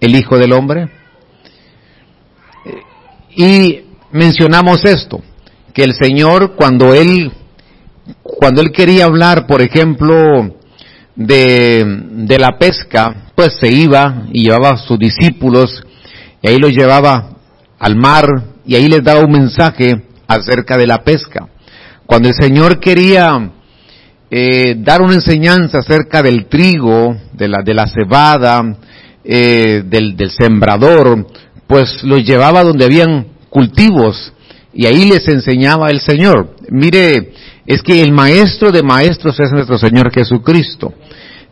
el Hijo del Hombre? Y mencionamos esto, que el Señor cuando Él, cuando Él quería hablar, por ejemplo, de, de la pesca, pues se iba y llevaba a sus discípulos y ahí los llevaba al mar y ahí les daba un mensaje acerca de la pesca. Cuando el Señor quería eh, dar una enseñanza acerca del trigo, de la, de la cebada, eh, del, del sembrador, pues los llevaba donde habían cultivos y ahí les enseñaba el Señor. Mire, es que el maestro de maestros es nuestro Señor Jesucristo.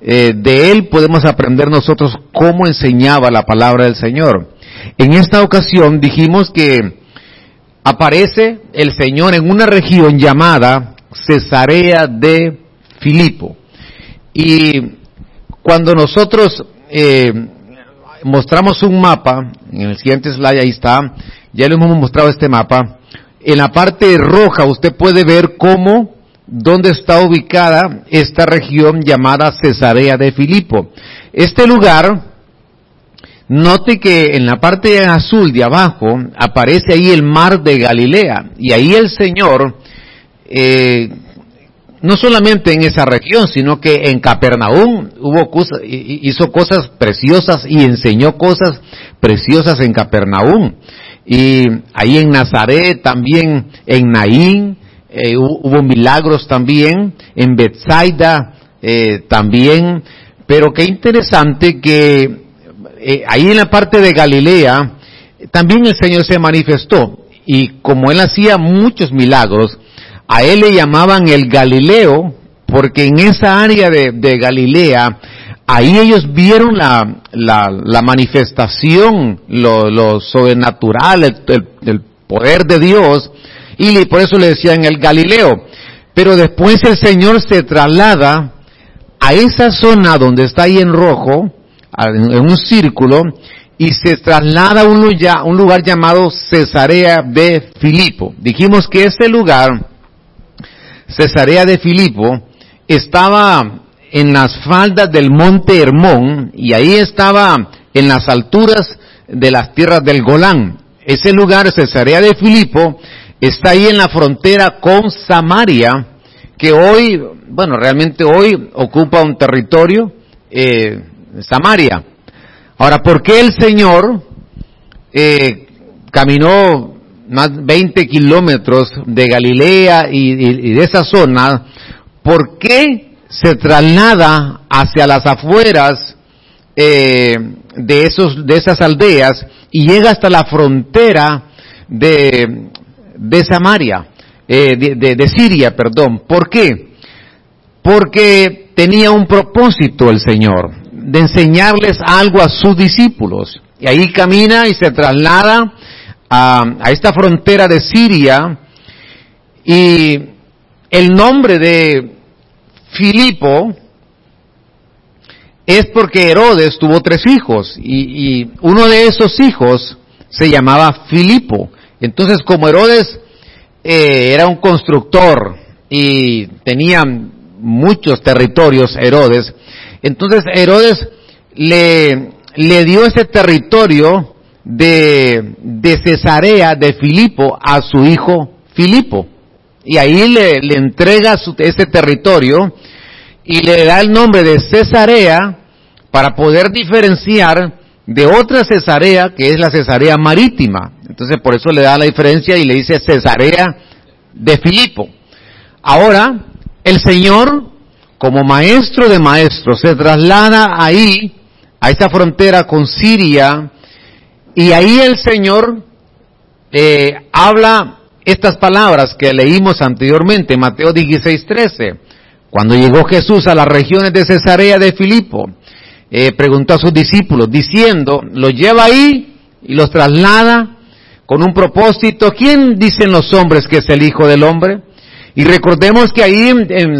Eh, de Él podemos aprender nosotros cómo enseñaba la palabra del Señor. En esta ocasión dijimos que aparece el Señor en una región llamada Cesarea de Filipo. Y cuando nosotros eh, mostramos un mapa, en el siguiente slide ahí está, ya le hemos mostrado este mapa, en la parte roja usted puede ver cómo, dónde está ubicada esta región llamada Cesarea de Filipo. Este lugar, note que en la parte azul de abajo aparece ahí el mar de Galilea y ahí el Señor eh, no solamente en esa región, sino que en Capernaum hubo cosas, hizo cosas preciosas y enseñó cosas preciosas en Capernaum. Y ahí en Nazaret, también en Naín, eh, hubo milagros también, en Bethsaida eh, también, pero qué interesante que eh, ahí en la parte de Galilea, también el Señor se manifestó, y como él hacía muchos milagros, a él le llamaban el Galileo, porque en esa área de, Galilea, ahí ellos vieron la, la, manifestación, lo, sobrenatural, el, poder de Dios, y por eso le decían el Galileo. Pero después el Señor se traslada a esa zona donde está ahí en rojo, en un círculo, y se traslada a un, un lugar llamado Cesarea de Filipo. Dijimos que ese lugar Cesarea de Filipo, estaba en las faldas del monte Hermón y ahí estaba en las alturas de las tierras del Golán. Ese lugar, Cesarea de Filipo, está ahí en la frontera con Samaria, que hoy, bueno, realmente hoy ocupa un territorio, eh, Samaria. Ahora, ¿por qué el Señor eh, caminó más 20 kilómetros de Galilea y, de esa zona, ¿por qué se traslada hacia las afueras eh, de, esos, de esas aldeas y llega hasta la frontera de, de Samaria, eh, de, de Siria, perdón? ¿Por qué? Porque tenía un propósito el Señor, de enseñarles algo a sus discípulos. Y ahí camina y se traslada a, esta frontera de Siria y el nombre de Filipo es porque Herodes tuvo tres hijos y, uno de esos hijos se llamaba Filipo. Entonces como Herodes eh, era un constructor y tenía muchos territorios Herodes, entonces Herodes le, le dio ese territorio de, de Cesarea de Filipo a su hijo Filipo. Y ahí le, le entrega su, ese territorio y le da el nombre de Cesarea para poder diferenciar de otra Cesarea que es la Cesarea marítima. Entonces por eso le da la diferencia y le dice Cesarea de Filipo. Ahora, el Señor, como maestro de maestros, se traslada ahí, a esa frontera con Siria, y ahí el Señor eh, habla estas palabras que leímos anteriormente, Mateo 16, 13. Cuando llegó Jesús a las regiones de Cesarea de Filipo, eh, preguntó a sus discípulos, diciendo, los lleva ahí y los traslada con un propósito. ¿Quién dicen los hombres que es el Hijo del Hombre? Y recordemos que ahí en,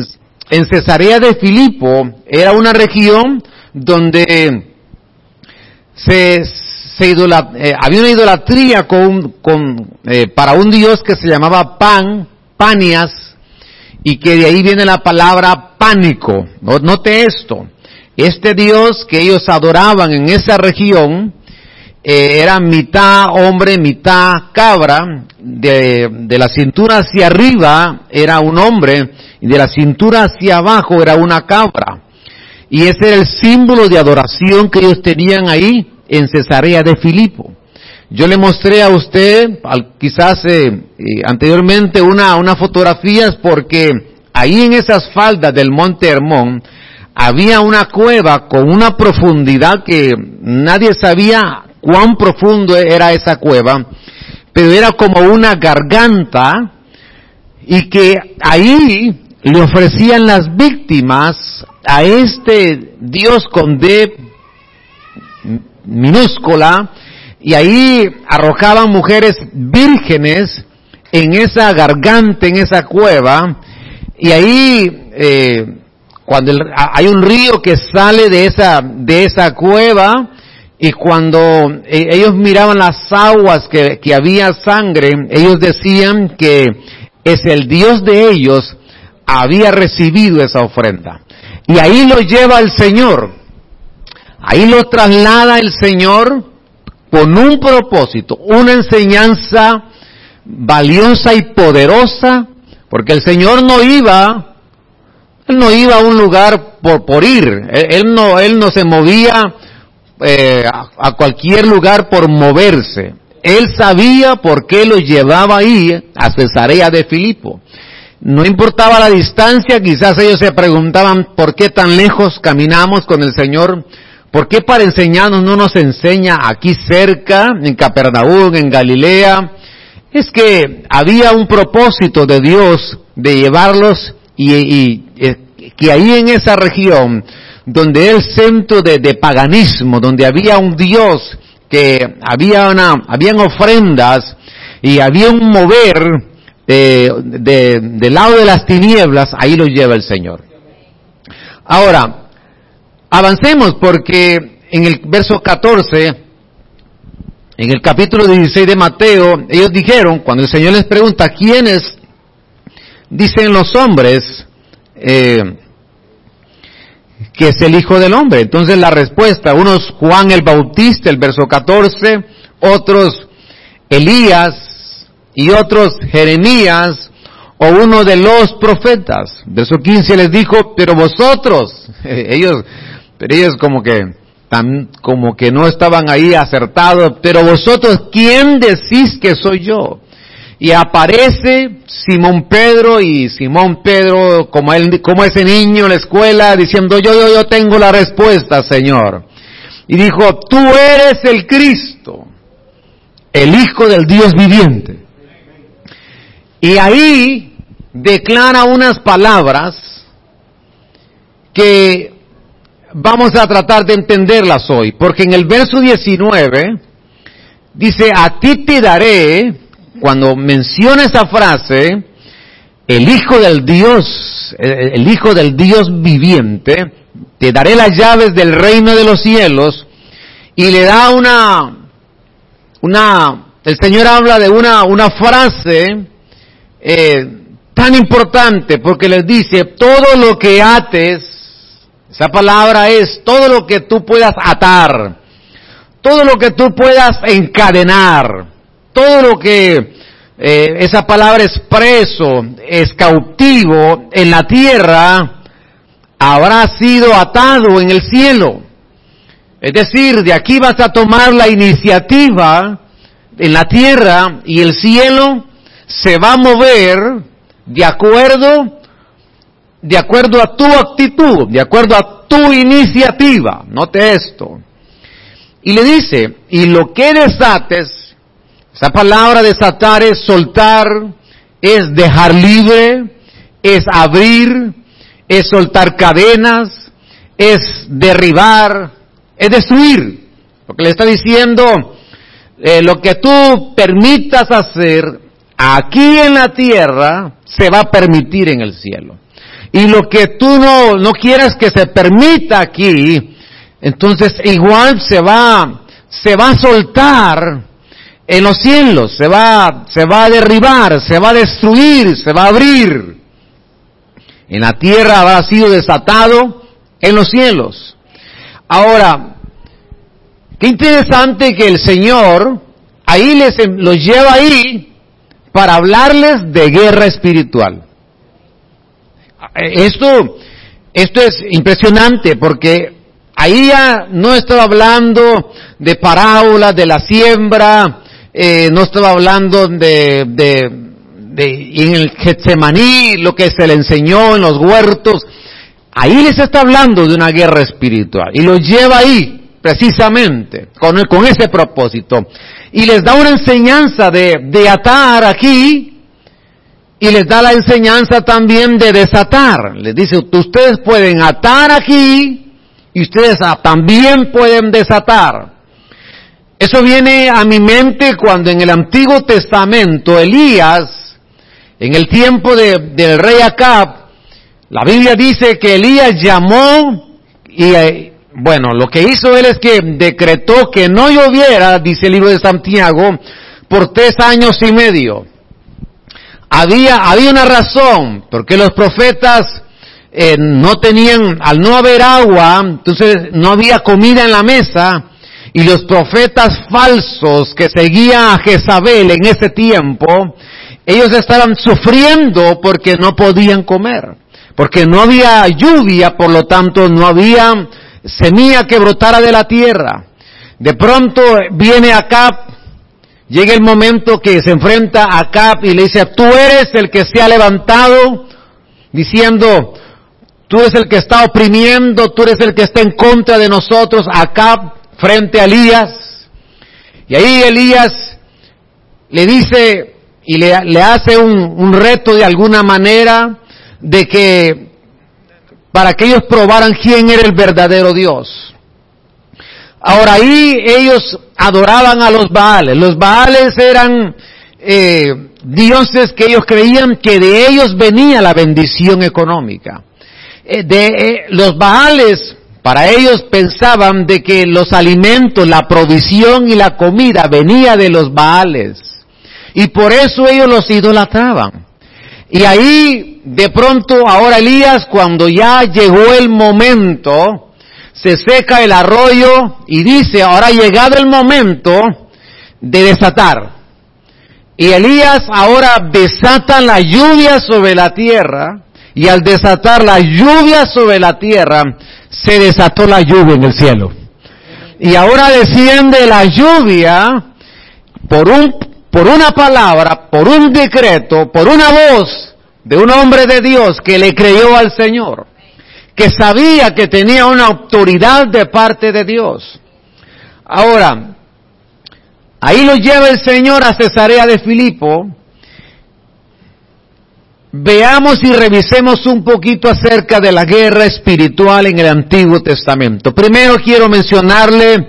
en Cesarea de Filipo era una región donde se, eh, había una idolatría con, eh, para un dios que se llamaba Pan, Panias, y que de ahí viene la palabra pánico. Note esto, Este Dios que ellos adoraban en esa región eh, era mitad hombre, mitad cabra. De, de la cintura hacia arriba era un hombre y de la cintura hacia abajo era una cabra. Y ese era el símbolo de adoración que ellos tenían ahí en Cesarea de Filipo. Yo le mostré a usted, quizás eh, eh, anteriormente, una, unas fotografías porque ahí en esas faldas del monte Hermón había una cueva con una profundidad que nadie sabía cuán profundo era esa cueva, pero era como una garganta y que ahí le ofrecían las víctimas a este Dios con D minúscula y ahí arrojaban mujeres vírgenes en esa garganta, en esa cueva y ahí eh, cuando hay un río que sale de esa de esa cueva y cuando eh, ellos miraban las aguas que, que había sangre, ellos decían que es el Dios de ellos había recibido esa ofrenda. Y ahí lo lleva el Señor. Ahí lo traslada el Señor con un propósito, una enseñanza valiosa y poderosa, porque el Señor no iba, él no iba a un lugar por, ir, él, no, él no se movía eh, a, a cualquier lugar por moverse. Él sabía por qué lo llevaba ahí a Cesarea de Filipo. No importaba la distancia, quizás ellos se preguntaban por qué tan lejos caminamos con el Señor, por qué para enseñarnos no nos enseña aquí cerca, en Capernaum, en Galilea. Es que había un propósito de Dios de llevarlos y, eh, que ahí en esa región, donde el centro de, paganismo, donde había un Dios, que había una, habían ofrendas y había un mover de, del lado de las tinieblas, ahí lo lleva el Señor. Ahora, avancemos porque en el verso 14, en el capítulo 16 de Mateo, ellos dijeron, cuando el Señor les pregunta, ¿quiénes dicen los hombres eh, que es el Hijo del Hombre? Entonces la respuesta, unos Juan el Bautista, el verso 14, otros Elías, y otros Jeremías o uno de los profetas. Verso 15 les dijo, pero vosotros, ellos, pero ellos como que, tan, como que no estaban ahí acertados, pero vosotros, ¿quién decís que soy yo? Y aparece Simón Pedro y Simón Pedro, como, él, como ese niño en la escuela, diciendo, yo, yo, yo tengo la respuesta, Señor. Y dijo, tú eres el Cristo, el Hijo del Dios viviente. Y ahí declara unas palabras que vamos a tratar de entenderlas hoy, porque en el verso 19 dice, a ti te daré, cuando menciona esa frase, el Hijo del Dios, el Hijo del Dios viviente, te daré las llaves del reino de los cielos, y le da una, una, el Señor habla de una, una frase eh, tan importante porque les dice, todo lo que ates, esa palabra es todo lo que tú puedas atar, todo lo que tú puedas encadenar, todo lo que eh, esa palabra es preso, es cautivo en la tierra, habrá sido atado en el cielo. Es decir, de aquí vas a tomar la iniciativa en la tierra y el cielo se va a mover de acuerdo, de acuerdo a tu actitud, de acuerdo a tu iniciativa. Note esto. Y le dice, y lo que desates, esa palabra desatar es soltar, es dejar libre, es abrir, es soltar cadenas, es derribar, es destruir. Lo que le está diciendo, eh, lo que tú permitas hacer, aquí en la tierra se va a permitir en el cielo. Y lo que tú no, no quieras que se permita aquí, entonces igual se va, se va a soltar en los cielos, se va, se va a derribar, se va a destruir, se va a abrir. En la tierra habrá sido desatado en los cielos. Ahora, qué interesante que el Señor ahí les los lleva ahí para hablarles de guerra espiritual. Esto, esto es impresionante porque ahí ya no estaba hablando de parábolas de la siembra, eh, no estaba hablando de, de, de en el Getsemaní, lo que se le enseñó en los huertos. Ahí les está hablando de una guerra espiritual y los lleva ahí precisamente con, con ese propósito. Y les da una enseñanza de, de atar aquí y les da la enseñanza también de desatar. Les dice, ustedes pueden atar aquí y ustedes también pueden desatar. Eso viene a mi mente cuando en el Antiguo Testamento Elías, en el tiempo de, del rey Acab, la Biblia dice que Elías llamó y eh, bueno, lo que hizo él es que decretó que no lloviera, dice el libro de Santiago, por tres años y medio. Había, había una razón, porque los profetas eh, no tenían, al no haber agua, entonces no había comida en la mesa, y los profetas falsos que seguían a Jezabel en ese tiempo, ellos estaban sufriendo porque no podían comer, porque no había lluvia, por lo tanto no había semilla que brotara de la tierra. De pronto viene Acab, llega el momento que se enfrenta a Acab y le dice, tú eres el que se ha levantado diciendo, tú eres el que está oprimiendo, tú eres el que está en contra de nosotros, Acab frente a Elías. Y ahí Elías le dice y le, hace un, reto de alguna manera de que para que ellos probaran quién era el verdadero Dios. Ahora ahí ellos adoraban a los Baales. Los Baales eran eh, dioses que ellos creían que de ellos venía la bendición económica. Eh, de eh, los Baales para ellos pensaban de que los alimentos, la provisión y la comida venía de los Baales. Y por eso ellos los idolatraban. Y ahí, de pronto, ahora Elías, cuando ya llegó el momento, se seca el arroyo y dice, ahora ha llegado el momento de desatar. Y Elías ahora desata la lluvia sobre la tierra, y al desatar la lluvia sobre la tierra, se desató la lluvia en el cielo. Y ahora desciende la lluvia por un, por una palabra, por un decreto, por una voz de un hombre de Dios que le creyó al Señor, que sabía que tenía una autoridad de parte de Dios. Ahora, ahí lo lleva el Señor a Cesarea de Filipo, Veamos y revisemos un poquito acerca de la guerra espiritual en el Antiguo Testamento. Primero quiero mencionarle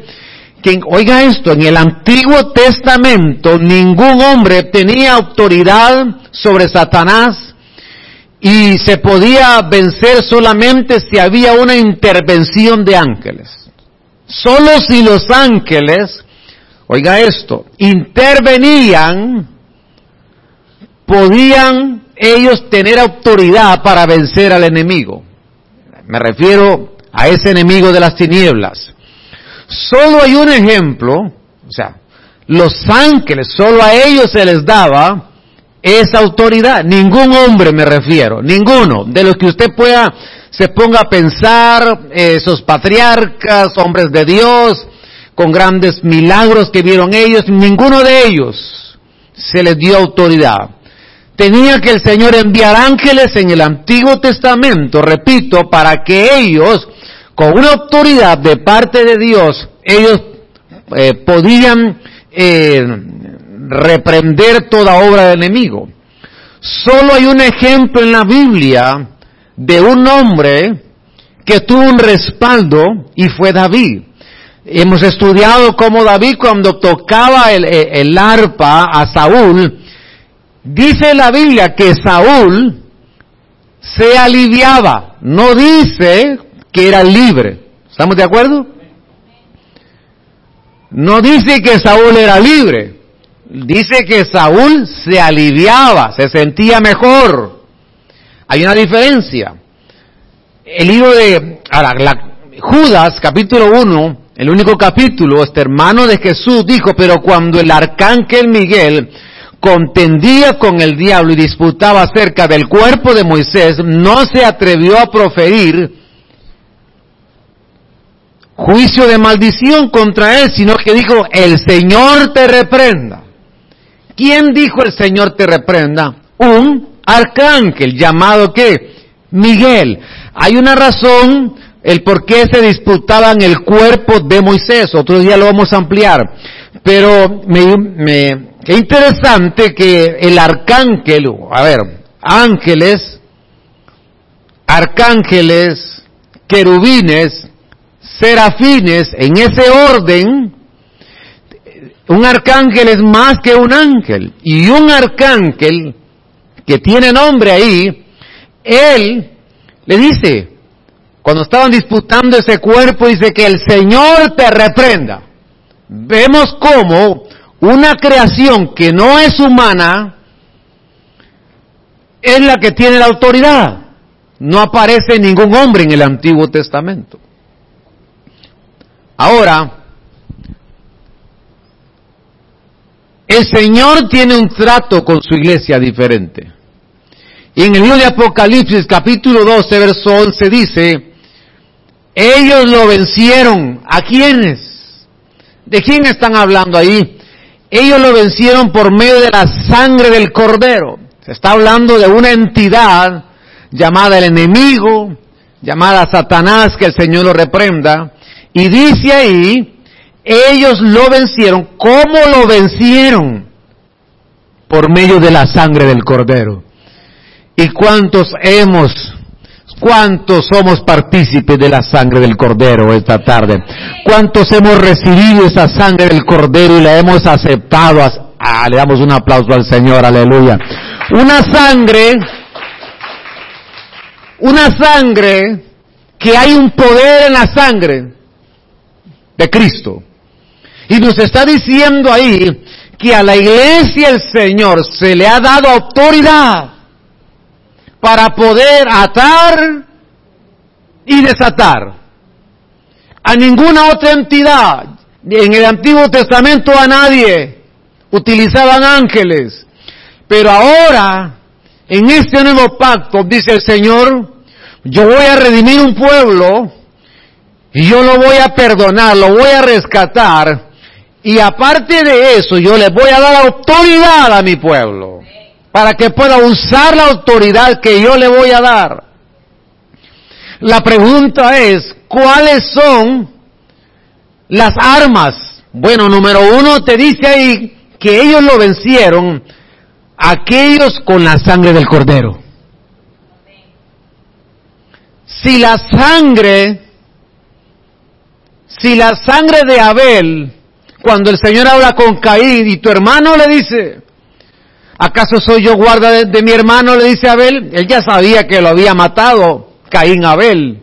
que, oiga esto, en el Antiguo Testamento ningún hombre tenía autoridad sobre Satanás y se podía vencer solamente si había una intervención de ángeles. Solo si los ángeles, oiga esto, intervenían, podían ellos tener autoridad para vencer al enemigo. Me refiero a ese enemigo de las tinieblas. Solo hay un ejemplo, o sea, los ángeles, solo a ellos se les daba esa autoridad. Ningún hombre me refiero, ninguno. De los que usted pueda, se ponga a pensar, esos patriarcas, hombres de Dios, con grandes milagros que vieron ellos, ninguno de ellos se les dio autoridad tenía que el Señor enviar ángeles en el Antiguo Testamento, repito, para que ellos, con una autoridad de parte de Dios, ellos eh, podían eh, reprender toda obra del enemigo. Solo hay un ejemplo en la Biblia de un hombre que tuvo un respaldo y fue David. Hemos estudiado cómo David cuando tocaba el, el arpa a Saúl, Dice la Biblia que Saúl se aliviaba, no dice que era libre. ¿Estamos de acuerdo? No dice que Saúl era libre, dice que Saúl se aliviaba, se sentía mejor. Hay una diferencia. El libro de, Judas, capítulo 1, el único capítulo, este hermano de Jesús dijo, pero cuando el arcángel Miguel contendía con el diablo y disputaba acerca del cuerpo de Moisés, no se atrevió a proferir juicio de maldición contra él, sino que dijo, el Señor te reprenda. ¿Quién dijo el Señor te reprenda? Un arcángel llamado qué? Miguel. Hay una razón el por qué se disputaban el cuerpo de Moisés. Otro día lo vamos a ampliar. Pero me, me, qué interesante que el arcángel, a ver, ángeles, arcángeles, querubines, serafines, en ese orden, un arcángel es más que un ángel. Y un arcángel que tiene nombre ahí, él le dice, cuando estaban disputando ese cuerpo, dice que el Señor te reprenda. Vemos cómo una creación que no es humana es la que tiene la autoridad. No aparece ningún hombre en el Antiguo Testamento. Ahora, el Señor tiene un trato con su iglesia diferente. Y en el libro de Apocalipsis capítulo 12, verso 11 dice, ellos lo vencieron. ¿A quiénes? ¿De quién están hablando ahí? Ellos lo vencieron por medio de la sangre del cordero. Se está hablando de una entidad llamada el enemigo, llamada Satanás, que el Señor lo reprenda. Y dice ahí, ellos lo vencieron. ¿Cómo lo vencieron? Por medio de la sangre del cordero. ¿Y cuántos hemos, cuántos somos partícipes de la sangre del Cordero esta tarde? ¿Cuántos hemos recibido esa sangre del Cordero y la hemos aceptado? Ah, le damos un aplauso al Señor, aleluya. Una sangre, una sangre que hay un poder en la sangre de Cristo. Y nos está diciendo ahí que a la iglesia el Señor se le ha dado autoridad para poder atar y desatar. A ninguna otra entidad, en el Antiguo Testamento a nadie, utilizaban ángeles. Pero ahora, en este nuevo pacto, dice el Señor, yo voy a redimir un pueblo y yo lo voy a perdonar, lo voy a rescatar. Y aparte de eso, yo le voy a dar autoridad a mi pueblo para que pueda usar la autoridad que yo le voy a dar. La pregunta es, ¿cuáles son las armas? Bueno, número uno te dice ahí que ellos lo vencieron, aquellos con la sangre del cordero. Si la sangre, si la sangre de Abel, cuando el Señor habla con Caín y tu hermano le dice, ¿Acaso soy yo guarda de, mi hermano? Le dice Abel. Él ya sabía que lo había matado Caín Abel.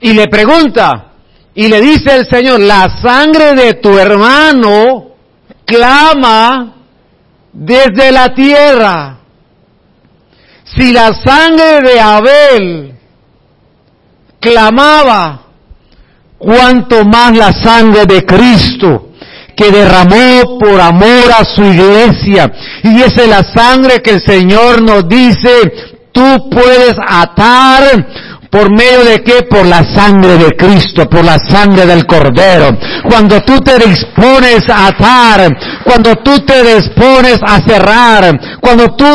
Y le pregunta, y le dice el Señor, la sangre de tu hermano clama desde la tierra. Si la sangre de Abel clamaba, cuanto más la sangre de Cristo que derramó por amor a su iglesia. Y esa es la sangre que el Señor nos dice, tú puedes atar ¿Por medio de qué? Por la sangre de Cristo, por la sangre del Cordero. Cuando tú te dispones a atar, cuando tú te dispones a cerrar, cuando tú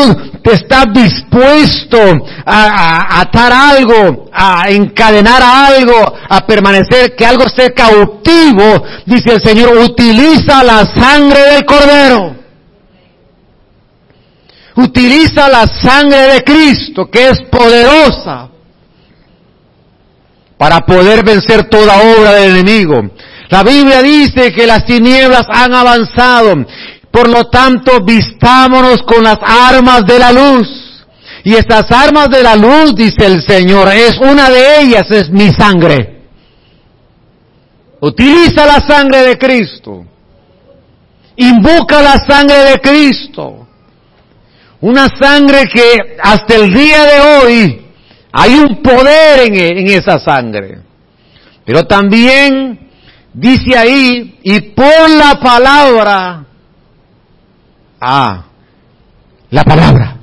estás dispuesto a, atar algo, a encadenar algo, a permanecer, que algo esté cautivo, dice el Señor, utiliza la sangre del Cordero. Utiliza la sangre de Cristo, que es poderosa, para poder vencer toda obra del enemigo. La Biblia dice que las tinieblas han avanzado por lo tanto, vistámonos con las armas de la luz. Y estas armas de la luz, dice el Señor, es una de ellas, es mi sangre. Utiliza la sangre de Cristo. Invoca la sangre de Cristo. Una sangre que hasta el día de hoy Hay un poder en, esa sangre. Pero también dice ahí, y por la palabra, ah, la palabra.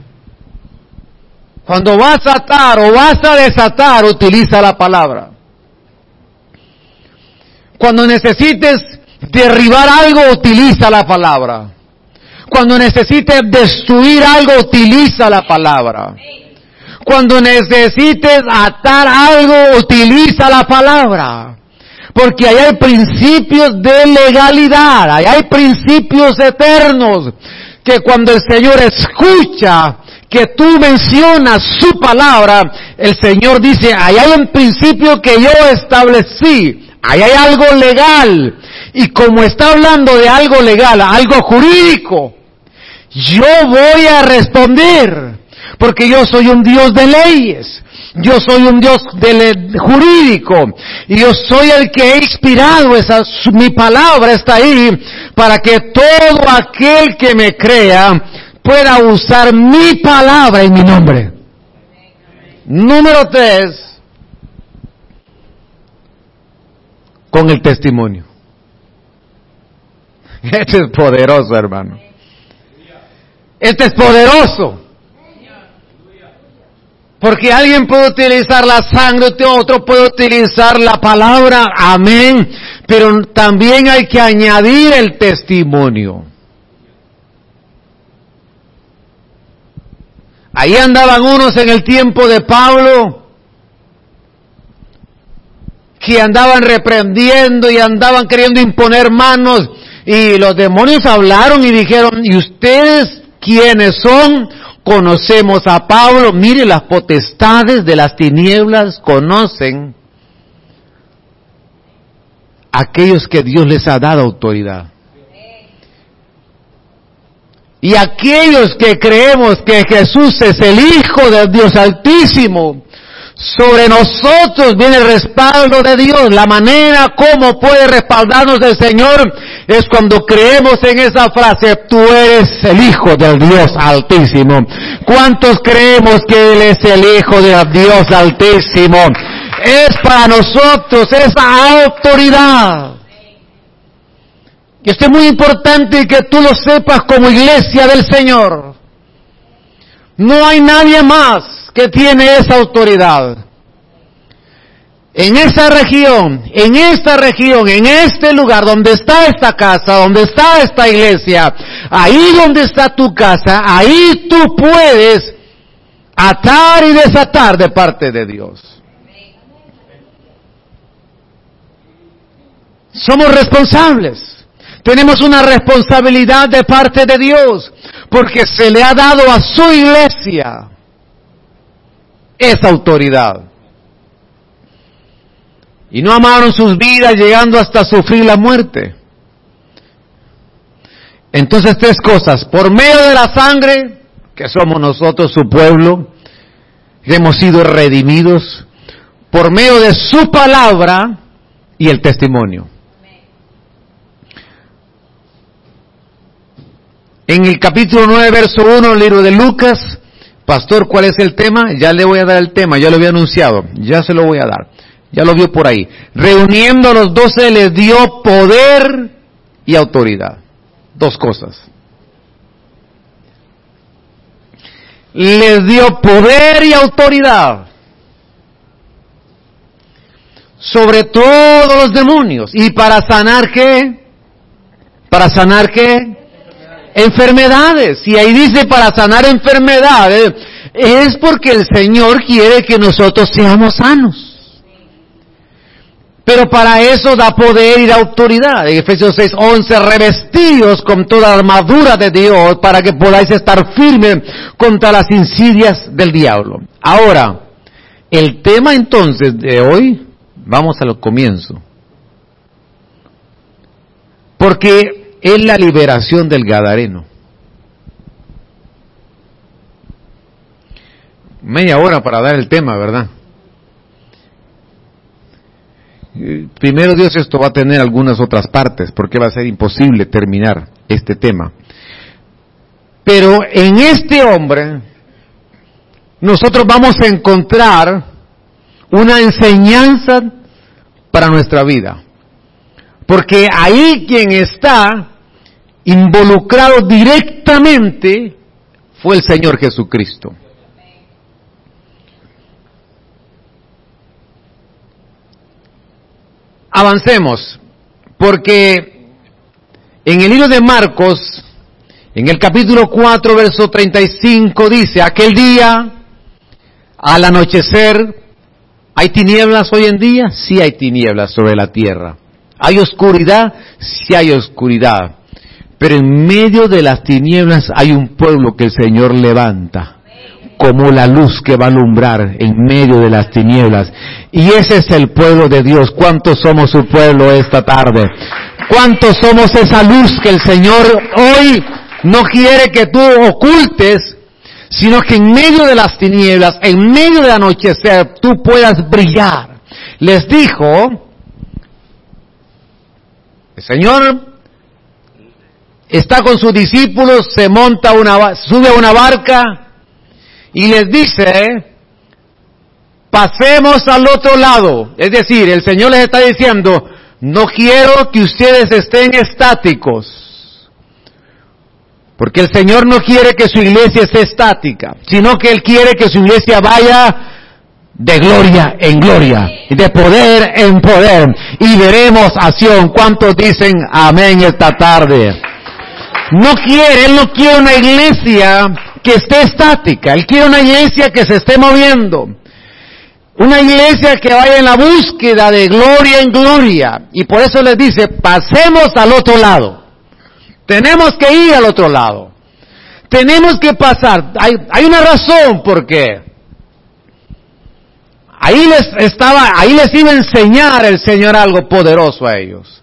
Cuando vas a atar o vas a desatar, utiliza la palabra. Cuando necesites derribar algo, utiliza la palabra. Cuando necesites destruir algo, utiliza la palabra. Cuando necesites atar algo, utiliza la palabra. Porque ahí hay principios de legalidad, ahí hay principios eternos, que cuando el Señor escucha que tú mencionas su palabra, el Señor dice, ahí hay un principio que yo establecí, ahí hay algo legal. Y como está hablando de algo legal, algo jurídico, yo voy a responder, porque yo soy un Dios de leyes. Yo soy un Dios jurídico y yo soy el que he inspirado esa, mi palabra está ahí para que todo aquel que me crea pueda usar mi palabra en mi nombre. Número tres, con el testimonio. Este es poderoso, hermano. Este es poderoso. Porque alguien puede utilizar la sangre, otro puede utilizar la palabra, amén. Pero también hay que añadir el testimonio. Ahí andaban unos en el tiempo de Pablo que andaban reprendiendo y andaban queriendo imponer manos y los demonios hablaron y dijeron, ¿y ustedes quiénes son? Conocemos a Pablo, mire las potestades de las tinieblas conocen aquellos que Dios les ha dado autoridad. Y aquellos que creemos que Jesús es el Hijo del Dios Altísimo, sobre nosotros viene el respaldo de Dios. La manera como puede respaldarnos el Señor es cuando creemos en esa frase, tú eres el Hijo del Dios Altísimo. ¿Cuántos creemos que Él es el Hijo del Dios Altísimo? Es para nosotros esa autoridad. Y esto es muy importante que tú lo sepas como iglesia del Señor. No hay nadie más que tiene esa autoridad. En esa región, en esta región, en este lugar donde está esta casa, donde está esta iglesia, ahí donde está tu casa, ahí tú puedes atar y desatar de parte de Dios. Somos responsables. Tenemos una responsabilidad de parte de Dios porque se le ha dado a su iglesia esa autoridad. Y no amaron sus vidas llegando hasta sufrir la muerte. Entonces tres cosas. Por medio de la sangre, que somos nosotros su pueblo, hemos sido redimidos. Por medio de su palabra y el testimonio. En el capítulo 9, verso 1, el libro de Lucas, pastor, ¿cuál es el tema? Ya le voy a dar el tema, ya lo había anunciado, ya se lo voy a dar, ya lo vio por ahí. Reuniendo a los doce les dio poder y autoridad. Dos cosas. Les dio poder y autoridad sobre todos los demonios. ¿Y para sanar qué? ¿Para sanar qué? Enfermedades. Y ahí dice para sanar enfermedades, es porque el Señor quiere que nosotros seamos sanos. Pero para eso da poder y da autoridad. Efesios 6, 11, revestidos con toda la armadura de Dios para que podáis estar firmes contra las insidias del diablo. Ahora, el tema entonces de hoy, vamos al comienzo. Porque es la liberación del Gadareno. Media hora para dar el tema, ¿verdad? Primero Dios esto va a tener algunas otras partes porque va a ser imposible terminar este tema. Pero en este hombre nosotros vamos a encontrar una enseñanza para nuestra vida. Porque ahí quien está involucrado directamente fue el Señor Jesucristo. Avancemos, porque en el libro de Marcos, en el capítulo 4, verso 35, dice, aquel día, al anochecer, ¿hay tinieblas hoy en día? Sí hay tinieblas sobre la tierra. ¿Hay oscuridad? Sí hay oscuridad. Pero en medio de las tinieblas hay un pueblo que el Señor levanta como la luz que va a alumbrar en medio de las tinieblas. Y ese es el pueblo de Dios. ¿Cuántos somos su pueblo esta tarde? ¿Cuántos somos esa luz que el Señor hoy no quiere que tú ocultes, sino que en medio de las tinieblas, en medio de anochecer, tú puedas brillar? Les dijo, el Señor está con sus discípulos, se monta una, sube a una barca y les dice, pasemos al otro lado. Es decir, el Señor les está diciendo, no quiero que ustedes estén estáticos. Porque el Señor no quiere que su iglesia esté estática, sino que Él quiere que su iglesia vaya de gloria en gloria, de poder en poder. Y veremos acción. ¿Cuántos dicen amén esta tarde? No quiere, Él no quiere una iglesia que esté estática, Él quiere una iglesia que se esté moviendo. Una iglesia que vaya en la búsqueda de gloria en gloria. Y por eso les dice, pasemos al otro lado. Tenemos que ir al otro lado. Tenemos que pasar. Hay, hay una razón por qué. Ahí les estaba, ahí les iba a enseñar el Señor algo poderoso a ellos.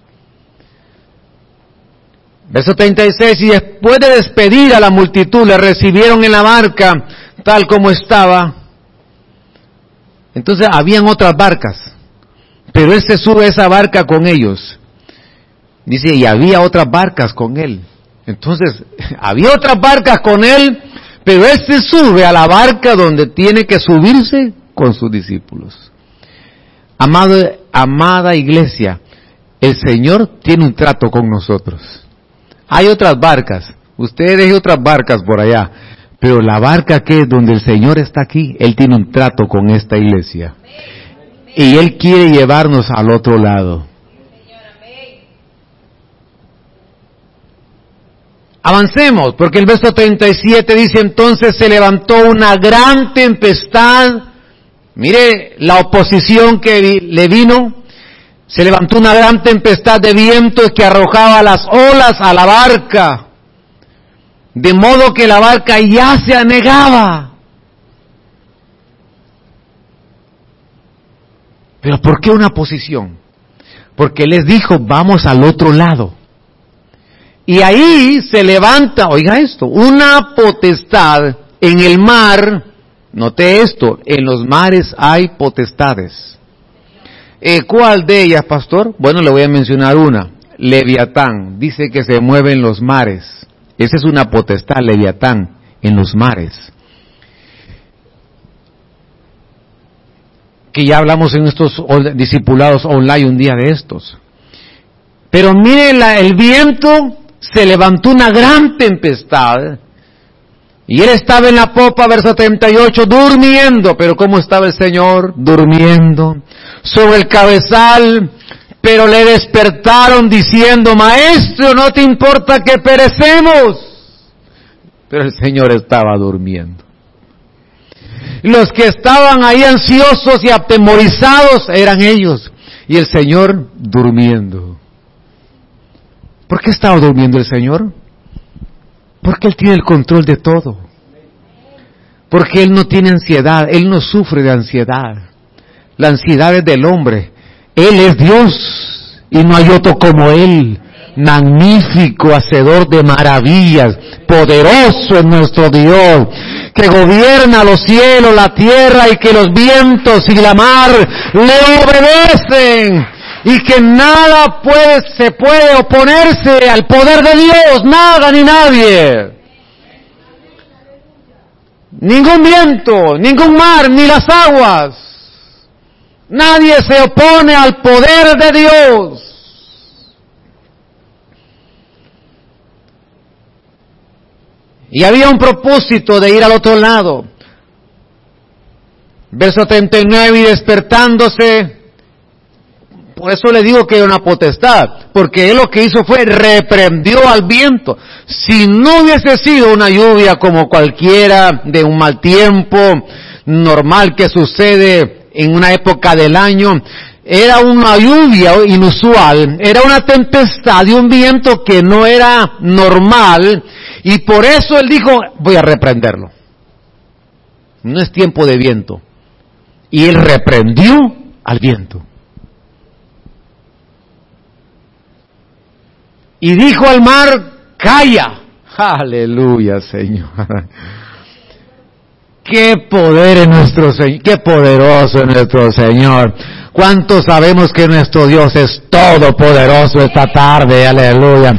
Verso 36, y después de despedir a la multitud, le recibieron en la barca tal como estaba. Entonces habían otras barcas, pero él se sube a esa barca con ellos. Dice, y había otras barcas con él. Entonces, había otras barcas con él, pero él se sube a la barca donde tiene que subirse con sus discípulos. Amado, amada iglesia, el Señor tiene un trato con nosotros. Hay otras barcas, usted deje otras barcas por allá, pero la barca que es donde el Señor está aquí, Él tiene un trato con esta iglesia. Y Él quiere llevarnos al otro lado. Avancemos, porque el verso 37 dice entonces se levantó una gran tempestad. Mire la oposición que le vino se levantó una gran tempestad de viento que arrojaba las olas a la barca, de modo que la barca ya se anegaba. Pero ¿por qué una posición? Porque les dijo, vamos al otro lado. Y ahí se levanta, oiga esto, una potestad en el mar, note esto, en los mares hay potestades. Eh, ¿Cuál de ellas, pastor? Bueno, le voy a mencionar una. Leviatán, dice que se mueve en los mares. Esa es una potestad, Leviatán, en los mares. Que ya hablamos en estos discipulados online un día de estos. Pero mire el viento, se levantó una gran tempestad. Y él estaba en la popa, verso 38, durmiendo. Pero ¿cómo estaba el Señor? Durmiendo sobre el cabezal, pero le despertaron diciendo, Maestro, no te importa que perecemos. Pero el Señor estaba durmiendo. Los que estaban ahí ansiosos y atemorizados eran ellos. Y el Señor durmiendo. ¿Por qué estaba durmiendo el Señor? Porque Él tiene el control de todo. Porque Él no tiene ansiedad, Él no sufre de ansiedad la ansiedad es del hombre. Él es Dios y no hay otro como Él. Magnífico, hacedor de maravillas, poderoso es nuestro Dios, que gobierna los cielos, la tierra y que los vientos y la mar le obedecen y que nada puede, se puede oponerse al poder de Dios, nada ni nadie. ningún viento, ningún mar, ni las aguas. Nadie se opone al poder de Dios. Y había un propósito de ir al otro lado. Verso 39, y despertándose, por eso le digo que era una potestad, porque él lo que hizo fue reprendió al viento. Si no hubiese sido una lluvia como cualquiera de un mal tiempo normal que sucede en una época del año, era una lluvia inusual, era una tempestad y un viento que no era normal, y por eso él dijo, voy a reprenderlo. No es tiempo de viento. Y él reprendió al viento. Y dijo al mar, calla. Aleluya, Señor. Qué poder en nuestro Señor, qué poderoso es nuestro Señor. ¿Cuántos sabemos que nuestro Dios es todopoderoso esta tarde? Aleluya.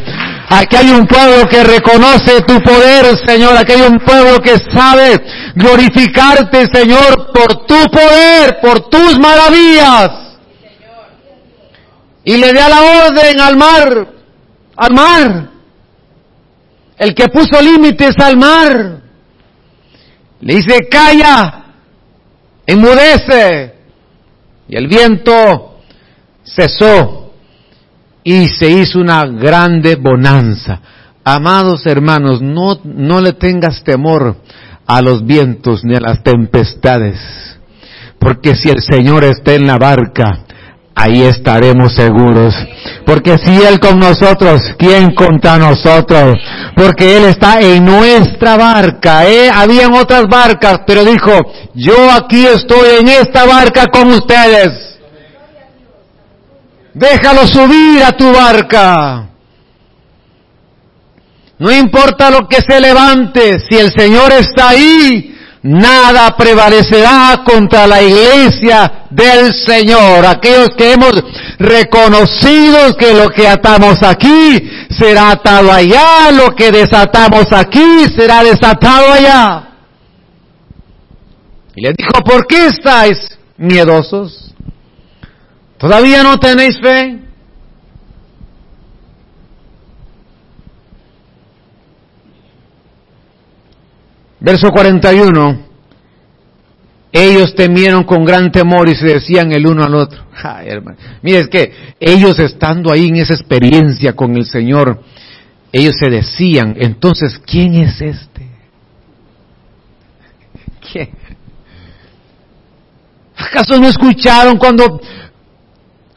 Aquí hay un pueblo que reconoce tu poder, Señor. Aquí hay un pueblo que sabe glorificarte, Señor, por tu poder, por tus maravillas. Y le da la orden al mar, al mar. El que puso límites al mar. Le dice, calla, enmudece. Y el viento cesó y se hizo una grande bonanza. Amados hermanos, no, no le tengas temor a los vientos ni a las tempestades, porque si el Señor está en la barca, ahí estaremos seguros. Porque si Él con nosotros, ¿quién contra nosotros? Porque Él está en nuestra barca. ¿eh? Habían otras barcas, pero dijo, yo aquí estoy en esta barca con ustedes. Déjalo subir a tu barca. No importa lo que se levante, si el Señor está ahí, nada prevalecerá contra la iglesia del Señor. Aquellos que hemos reconocido que lo que atamos aquí será atado allá, lo que desatamos aquí será desatado allá. Y le dijo, ¿por qué estáis miedosos? ¿Todavía no tenéis fe? Verso 41. Ellos temieron con gran temor y se decían el uno al otro. Ay, hermano. Mire, es que ellos estando ahí en esa experiencia con el Señor, ellos se decían, entonces, ¿quién es este? ¿Quién? ¿Acaso no escucharon cuando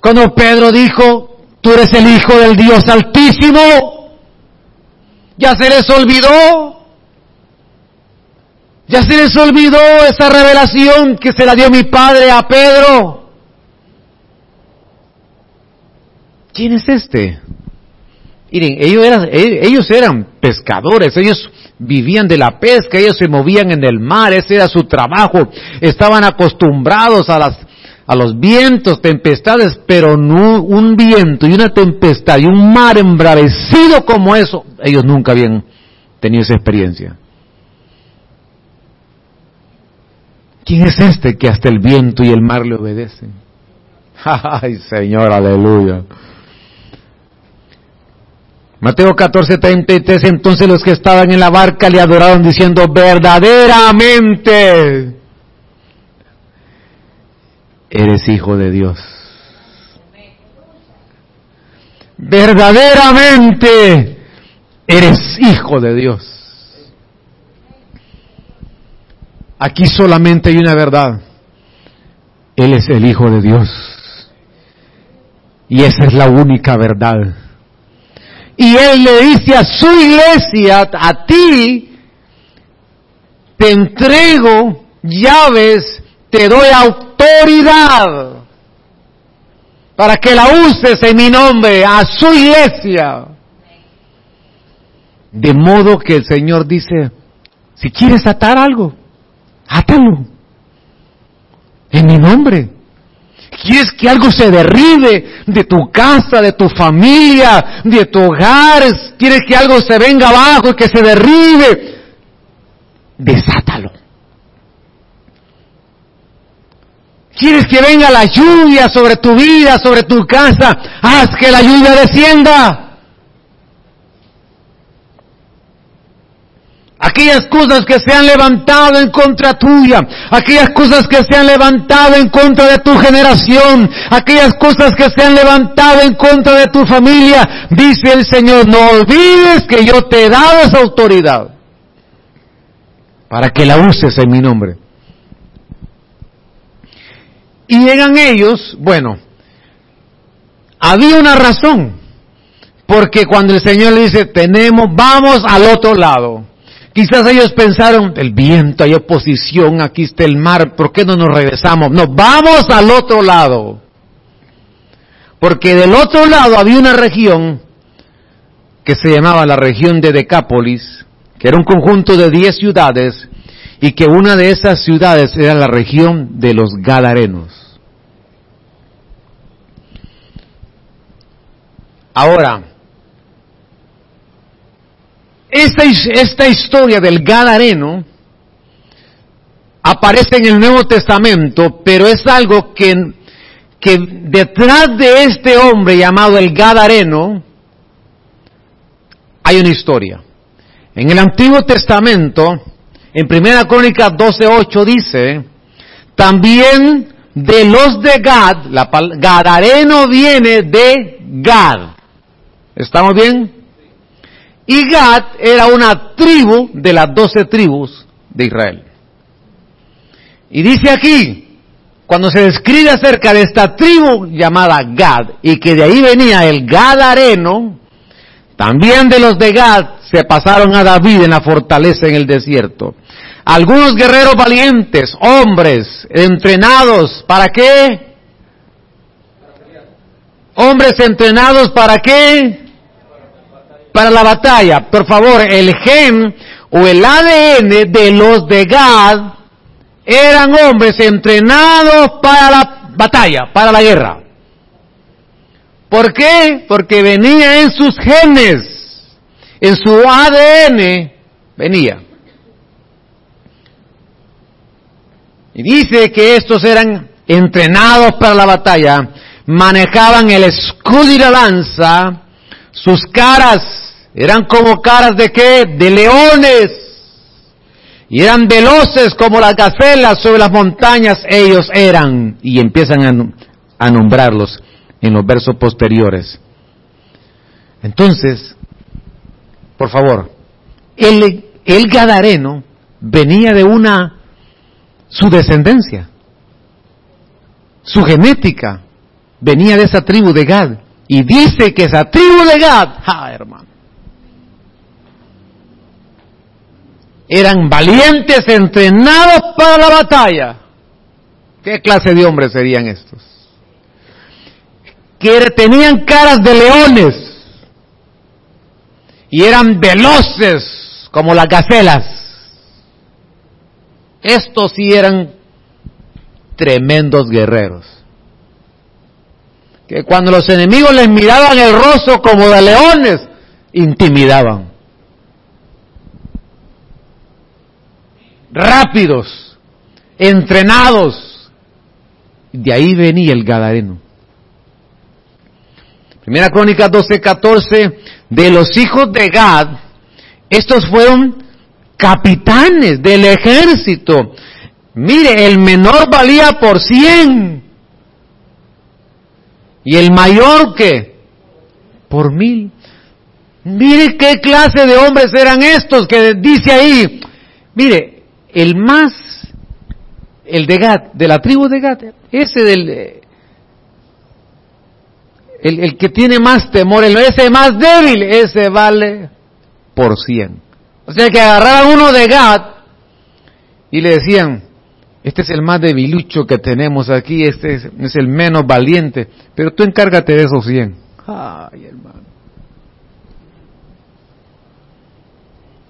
cuando Pedro dijo, tú eres el Hijo del Dios Altísimo, ya se les olvidó. Ya se les olvidó esa revelación que se la dio mi padre a Pedro. ¿Quién es este? Miren, ellos eran, ellos eran pescadores, ellos vivían de la pesca, ellos se movían en el mar, ese era su trabajo, estaban acostumbrados a las a los vientos, tempestades, pero no un viento y una tempestad y un mar embravecido como eso, ellos nunca habían tenido esa experiencia. ¿Quién es este que hasta el viento y el mar le obedecen? Ay, Señor, aleluya. Mateo 14, 33, entonces los que estaban en la barca le adoraron diciendo, verdaderamente eres hijo de Dios. Verdaderamente eres hijo de Dios. Aquí solamente hay una verdad. Él es el Hijo de Dios. Y esa es la única verdad. Y Él le dice a su iglesia, a ti, te entrego llaves te doy autoridad para que la uses en mi nombre a su iglesia. De modo que el Señor dice, si quieres atar algo, átalo. En mi nombre. ¿Quieres que algo se derribe de tu casa, de tu familia, de tu hogar? ¿Quieres que algo se venga abajo y que se derribe? Desátalo. ¿Quieres que venga la lluvia sobre tu vida, sobre tu casa? Haz que la lluvia descienda. Aquellas cosas que se han levantado en contra tuya, aquellas cosas que se han levantado en contra de tu generación, aquellas cosas que se han levantado en contra de tu familia, dice el Señor, no olvides que yo te he dado esa autoridad para que la uses en mi nombre. Y llegan ellos, bueno, había una razón, porque cuando el Señor le dice, tenemos, vamos al otro lado, Quizás ellos pensaron, el viento, hay oposición, aquí está el mar, ¿por qué no nos regresamos? No, vamos al otro lado. Porque del otro lado había una región que se llamaba la región de Decápolis, que era un conjunto de diez ciudades, y que una de esas ciudades era la región de los Gadarenos. Ahora, esta, esta historia del Gadareno aparece en el Nuevo Testamento, pero es algo que, detrás de este hombre llamado el Gadareno hay una historia. En el Antiguo Testamento, en Primera Crónica 12.8 dice, también de los de Gad, la Gadareno viene de Gad. ¿Estamos bien? Y Gad era una tribu de las doce tribus de Israel. Y dice aquí, cuando se describe acerca de esta tribu llamada Gad, y que de ahí venía el Gadareno, también de los de Gad se pasaron a David en la fortaleza en el desierto. Algunos guerreros valientes, hombres, entrenados, ¿para qué? Hombres entrenados, ¿para qué? Para la batalla. Por favor, el gen o el ADN de los de Gad eran hombres entrenados para la batalla, para la guerra. ¿Por qué? Porque venía en sus genes, en su ADN venía. Y dice que estos eran entrenados para la batalla, manejaban el escudo y la lanza, sus caras eran como caras de qué? De leones. Y eran veloces como las gacelas sobre las montañas ellos eran. Y empiezan a, nombrarlos en los versos posteriores. Entonces, por favor, el, el Gadareno venía de una, su descendencia, su genética venía de esa tribu de Gad. Y dice que esa tribu de Gad, hermano, eran valientes, entrenados para la batalla. ¿Qué clase de hombres serían estos? Que tenían caras de leones y eran veloces como las gacelas. Estos sí eran tremendos guerreros. Que cuando los enemigos les miraban el rostro como de leones, intimidaban. rápidos, entrenados. De ahí venía el Gadareno. Primera Crónica 12, 14, de los hijos de Gad, estos fueron capitanes del ejército. Mire, el menor valía por cien. Y el mayor que por mil. Mire qué clase de hombres eran estos que dice ahí. Mire, el más, el de Gad, de la tribu de Gad, ese del, el, que tiene más temor, el ese más débil, ese vale por cien. O sea que agarraban uno de Gad y le decían, este es el más debilucho que tenemos aquí, este es, es el menos valiente, pero tú encárgate de esos cien. Ay, hermano.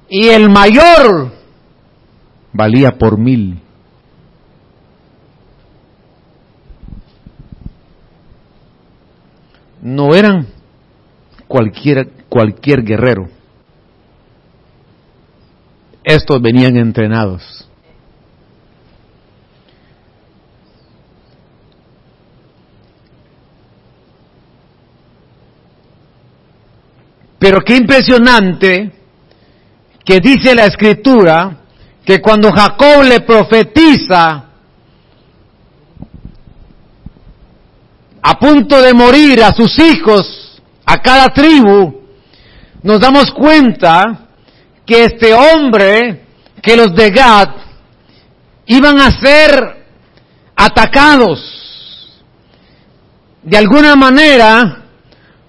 Y el mayor valía por mil. No eran cualquier, cualquier guerrero. Estos venían entrenados. Pero qué impresionante que dice la escritura que cuando Jacob le profetiza a punto de morir a sus hijos, a cada tribu, nos damos cuenta que este hombre, que los de Gad, iban a ser atacados. De alguna manera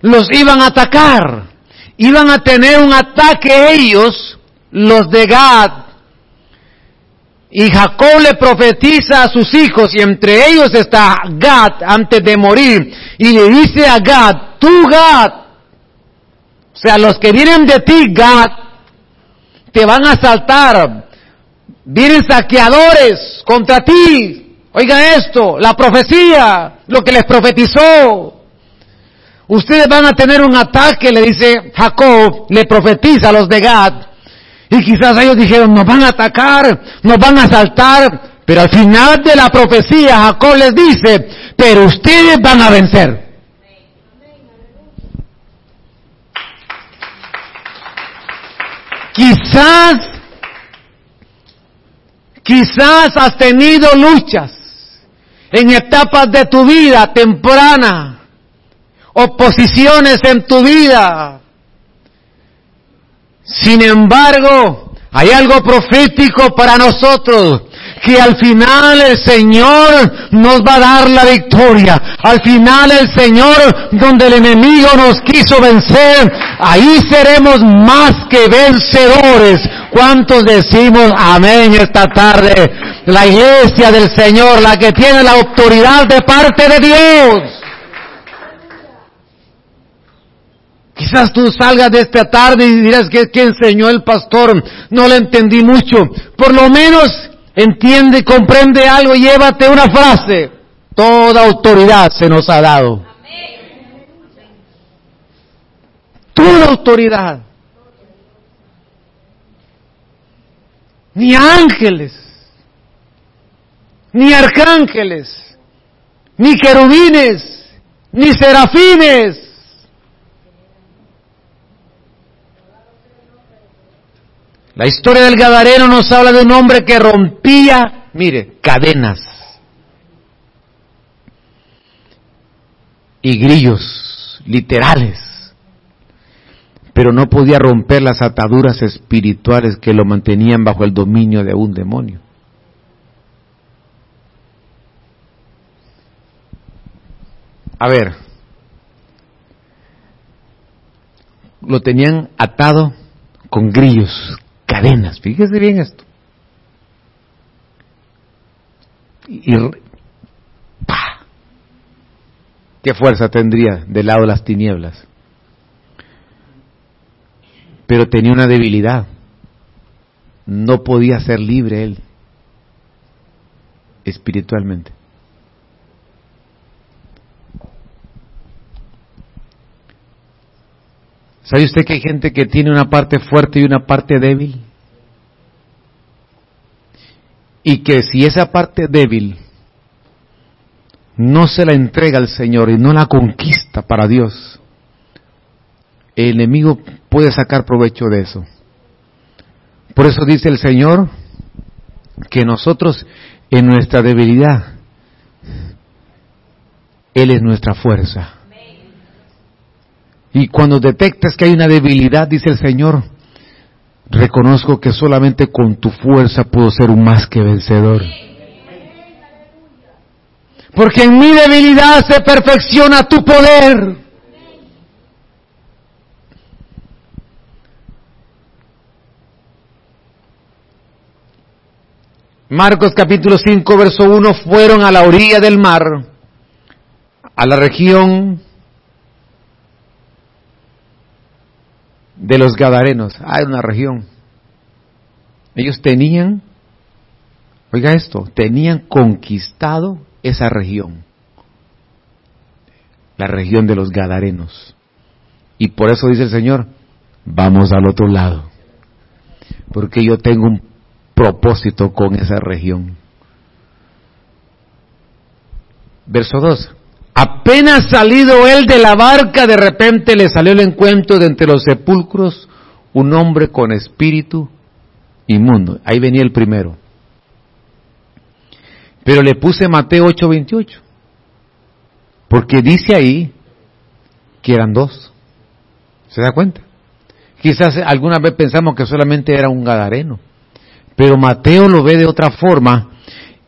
los iban a atacar. Iban a tener un ataque ellos, los de Gad. Y Jacob le profetiza a sus hijos y entre ellos está Gad antes de morir. Y le dice a Gad, tú Gad, o sea, los que vienen de ti, Gad, te van a asaltar. Vienen saqueadores contra ti. Oiga esto, la profecía, lo que les profetizó. Ustedes van a tener un ataque, le dice Jacob, le profetiza a los de Gad. Y quizás ellos dijeron, nos van a atacar, nos van a asaltar. Pero al final de la profecía Jacob les dice, pero ustedes van a vencer. Quizás, quizás has tenido luchas en etapas de tu vida temprana, oposiciones en tu vida. Sin embargo, hay algo profético para nosotros que al final el Señor nos va a dar la victoria. Al final el Señor, donde el enemigo nos quiso vencer, ahí seremos más que vencedores. ¿Cuántos decimos amén esta tarde? La iglesia del Señor, la que tiene la autoridad de parte de Dios. Quizás tú salgas de esta tarde y dirás que, que enseñó el pastor, no le entendí mucho. Por lo menos entiende, comprende algo, llévate una frase. Toda autoridad se nos ha dado. Toda autoridad. Ni ángeles, ni arcángeles, ni querubines, ni serafines. La historia del Gadareno nos habla de un hombre que rompía, mire, cadenas y grillos literales, pero no podía romper las ataduras espirituales que lo mantenían bajo el dominio de un demonio. A ver, lo tenían atado con grillos, cadenas. Fíjese bien esto. Y, ¡pa! ¿Qué fuerza tendría del lado de las tinieblas? Pero tenía una debilidad. No podía ser libre él espiritualmente. ¿Sabe usted que hay gente que tiene una parte fuerte y una parte débil? Y que si esa parte débil no se la entrega al Señor y no la conquista para Dios, el enemigo puede sacar provecho de eso. Por eso dice el Señor que nosotros en nuestra debilidad, Él es nuestra fuerza. Y cuando detectas que hay una debilidad, dice el Señor, reconozco que solamente con tu fuerza puedo ser un más que vencedor. Porque en mi debilidad se perfecciona tu poder. Marcos capítulo 5, verso 1, fueron a la orilla del mar, a la región de los Gadarenos. Hay una región. Ellos tenían, oiga esto, tenían conquistado esa región, la región de los Gadarenos. Y por eso dice el Señor, vamos al otro lado, porque yo tengo un propósito con esa región. Verso 2. Apenas salido él de la barca, de repente le salió el encuentro de entre los sepulcros un hombre con espíritu inmundo. Ahí venía el primero. Pero le puse Mateo 8:28. Porque dice ahí que eran dos. ¿Se da cuenta? Quizás alguna vez pensamos que solamente era un gadareno. Pero Mateo lo ve de otra forma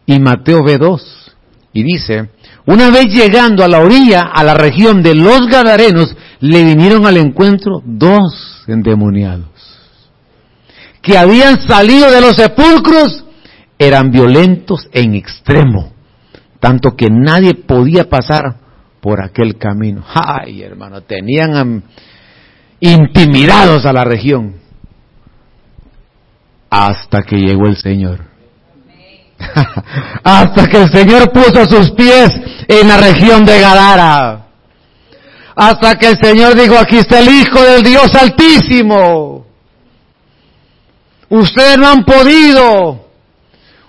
y Mateo ve dos. Y dice, una vez llegando a la orilla, a la región de los Gadarenos, le vinieron al encuentro dos endemoniados que habían salido de los sepulcros eran violentos en extremo, tanto que nadie podía pasar por aquel camino. Ay, hermano, tenían intimidados a la región hasta que llegó el Señor. hasta que el Señor puso sus pies en la región de Gadara. Hasta que el Señor dijo, aquí está el Hijo del Dios Altísimo. Ustedes no han podido,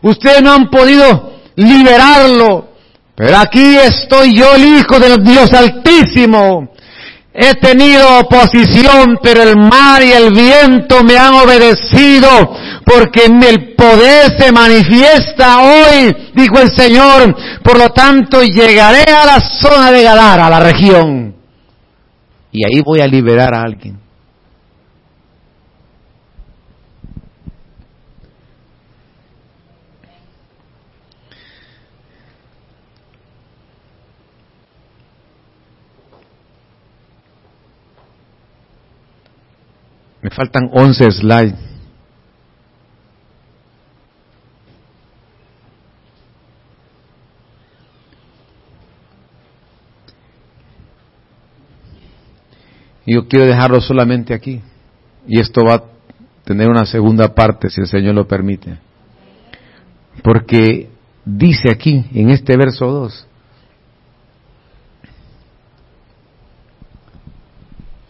ustedes no han podido liberarlo, pero aquí estoy yo, el Hijo del Dios Altísimo. He tenido oposición, pero el mar y el viento me han obedecido, porque el poder se manifiesta hoy, dijo el Señor. Por lo tanto, llegaré a la zona de Gadara, a la región, y ahí voy a liberar a alguien. Me faltan 11 slides. Y yo quiero dejarlo solamente aquí. Y esto va a tener una segunda parte, si el Señor lo permite. Porque dice aquí, en este verso 2,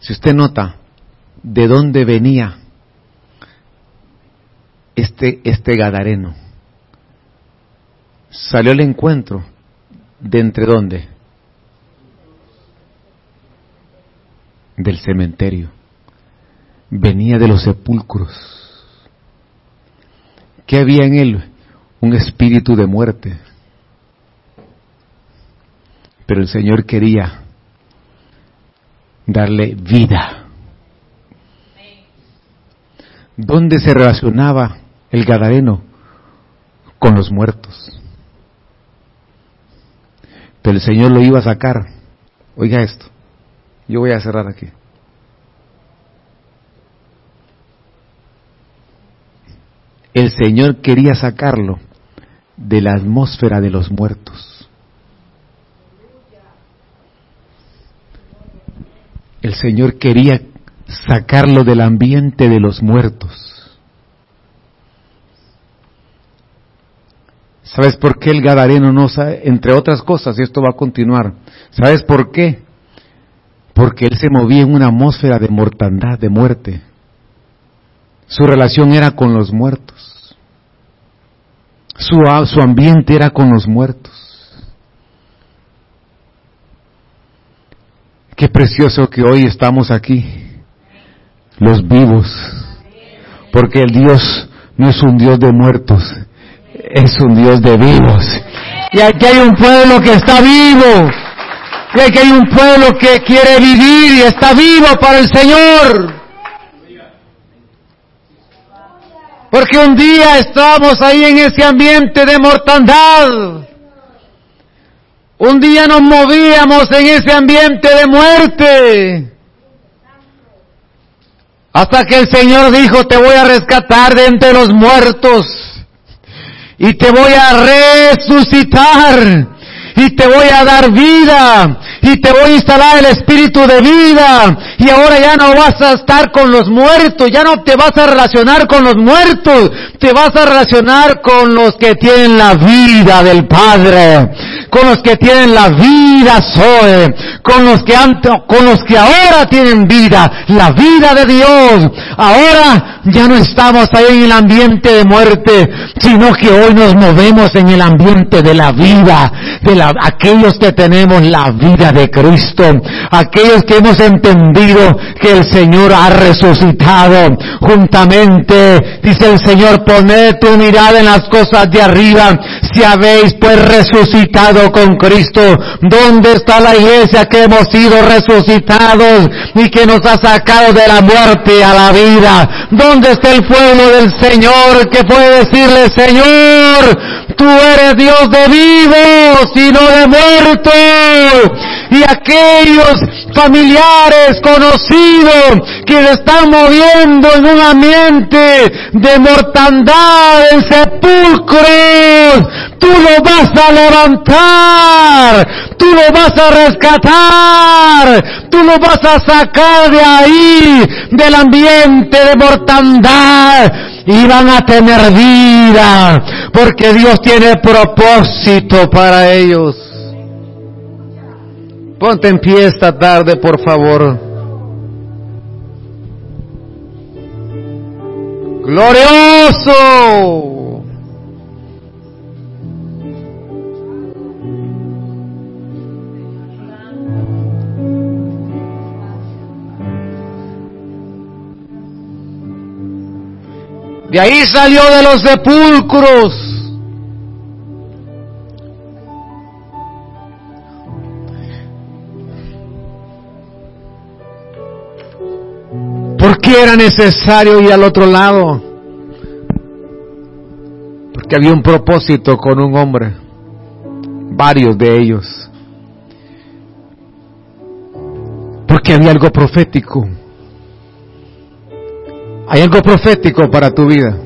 si usted nota, de dónde venía este, este Gadareno. Salió al encuentro de entre dónde? Del cementerio. Venía de los sepulcros. ¿Qué había en él? Un espíritu de muerte. Pero el Señor quería darle vida ¿Dónde se relacionaba el Gadareno? Con los muertos. Pero el Señor lo iba a sacar. Oiga esto. Yo voy a cerrar aquí. El Señor quería sacarlo de la atmósfera de los muertos. El Señor quería sacarlo del ambiente de los muertos. ¿Sabes por qué el Gadareno no sabe? Entre otras cosas, y esto va a continuar. ¿Sabes por qué? Porque él se movía en una atmósfera de mortandad, de muerte. Su relación era con los muertos. Su, su ambiente era con los muertos. Qué precioso que hoy estamos aquí los vivos. Porque el Dios no es un Dios de muertos, es un Dios de vivos. Y aquí hay un pueblo que está vivo. Y aquí hay un pueblo que quiere vivir y está vivo para el Señor. Porque un día estábamos ahí en ese ambiente de mortandad. Un día nos movíamos en ese ambiente de muerte. Hasta que el Señor dijo, te voy a rescatar de entre los muertos y te voy a resucitar y te voy a dar vida y te voy a instalar el espíritu de vida y ahora ya no vas a estar con los muertos, ya no te vas a relacionar con los muertos, te vas a relacionar con los que tienen la vida del Padre, con los que tienen la vida Zoe, con los que han, con los que ahora tienen vida, la vida de Dios. Ahora ya no estamos ahí en el ambiente de muerte, sino que hoy nos movemos en el ambiente de la vida, de la aquellos que tenemos la vida de Cristo, aquellos que hemos entendido que el Señor ha resucitado juntamente, dice el Señor, poned tu mirada en las cosas de arriba, si habéis pues resucitado con Cristo, ¿dónde está la iglesia que hemos sido resucitados y que nos ha sacado de la muerte a la vida? ¿Dónde está el pueblo del Señor que puede decirle, Señor, tú eres Dios de vivos y no de muertos? Y aquellos familiares, conocidos, que se están moviendo en un ambiente de mortandad, en sepulcros, tú lo vas a levantar, tú lo vas a rescatar, tú lo vas a sacar de ahí, del ambiente de mortandad, y van a tener vida, porque Dios tiene propósito para ellos. Ponte en pie esta tarde, por favor. Glorioso. De ahí salió de los sepulcros. ¿Por qué era necesario ir al otro lado? Porque había un propósito con un hombre, varios de ellos. Porque había algo profético. Hay algo profético para tu vida.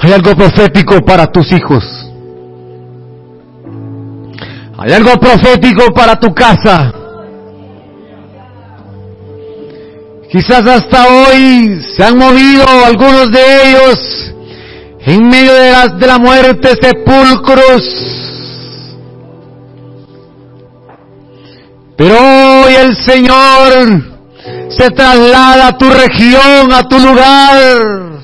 Hay algo profético para tus hijos. Hay algo profético para tu casa. Quizás hasta hoy se han movido algunos de ellos en medio de la, de la muerte, sepulcros. Pero hoy el Señor se traslada a tu región, a tu lugar.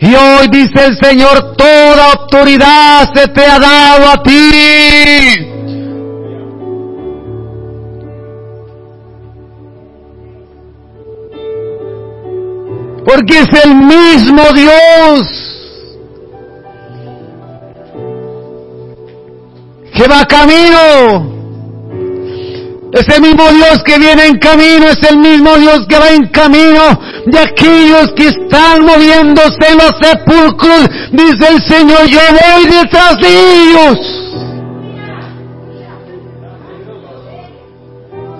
Y hoy dice el Señor, toda autoridad se te ha dado a ti. Porque es el mismo Dios que va camino. Ese mismo Dios que viene en camino es el mismo Dios que va en camino de aquellos que están moviéndose en los sepulcros. Dice el Señor, yo voy detrás de ellos.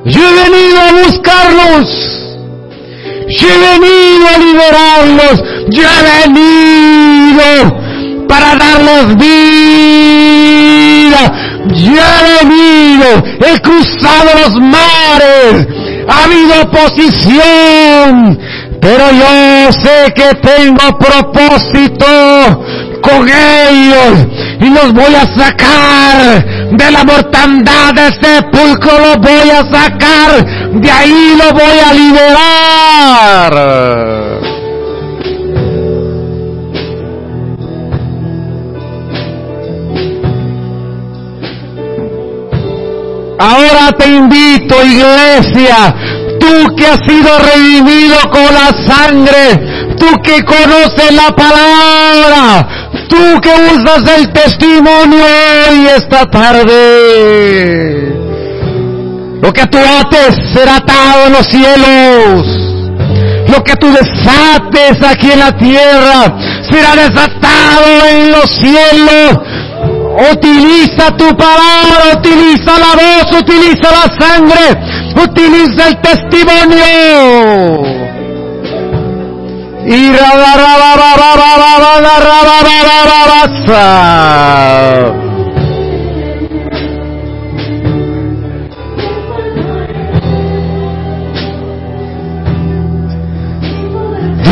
Yo he venido a buscarlos. Yo he venido a liberarlos. Yo he venido para darles vida. Yo he venido, he cruzado los mares. Ha habido oposición. Pero yo sé que tengo propósito con ellos y los voy a sacar de la mortandad de sepulcro, los voy a sacar, de ahí lo voy a liberar. Ahora te invito, iglesia, tú que has sido redimido con la sangre, tú que conoces la palabra, tú que usas el testimonio hoy esta tarde. Lo que tú ates será atado en los cielos. Lo que tú desates aquí en la tierra será desatado en los cielos. Utiliza tu palabra, utiliza la voz, utiliza la sangre, utiliza el testimonio.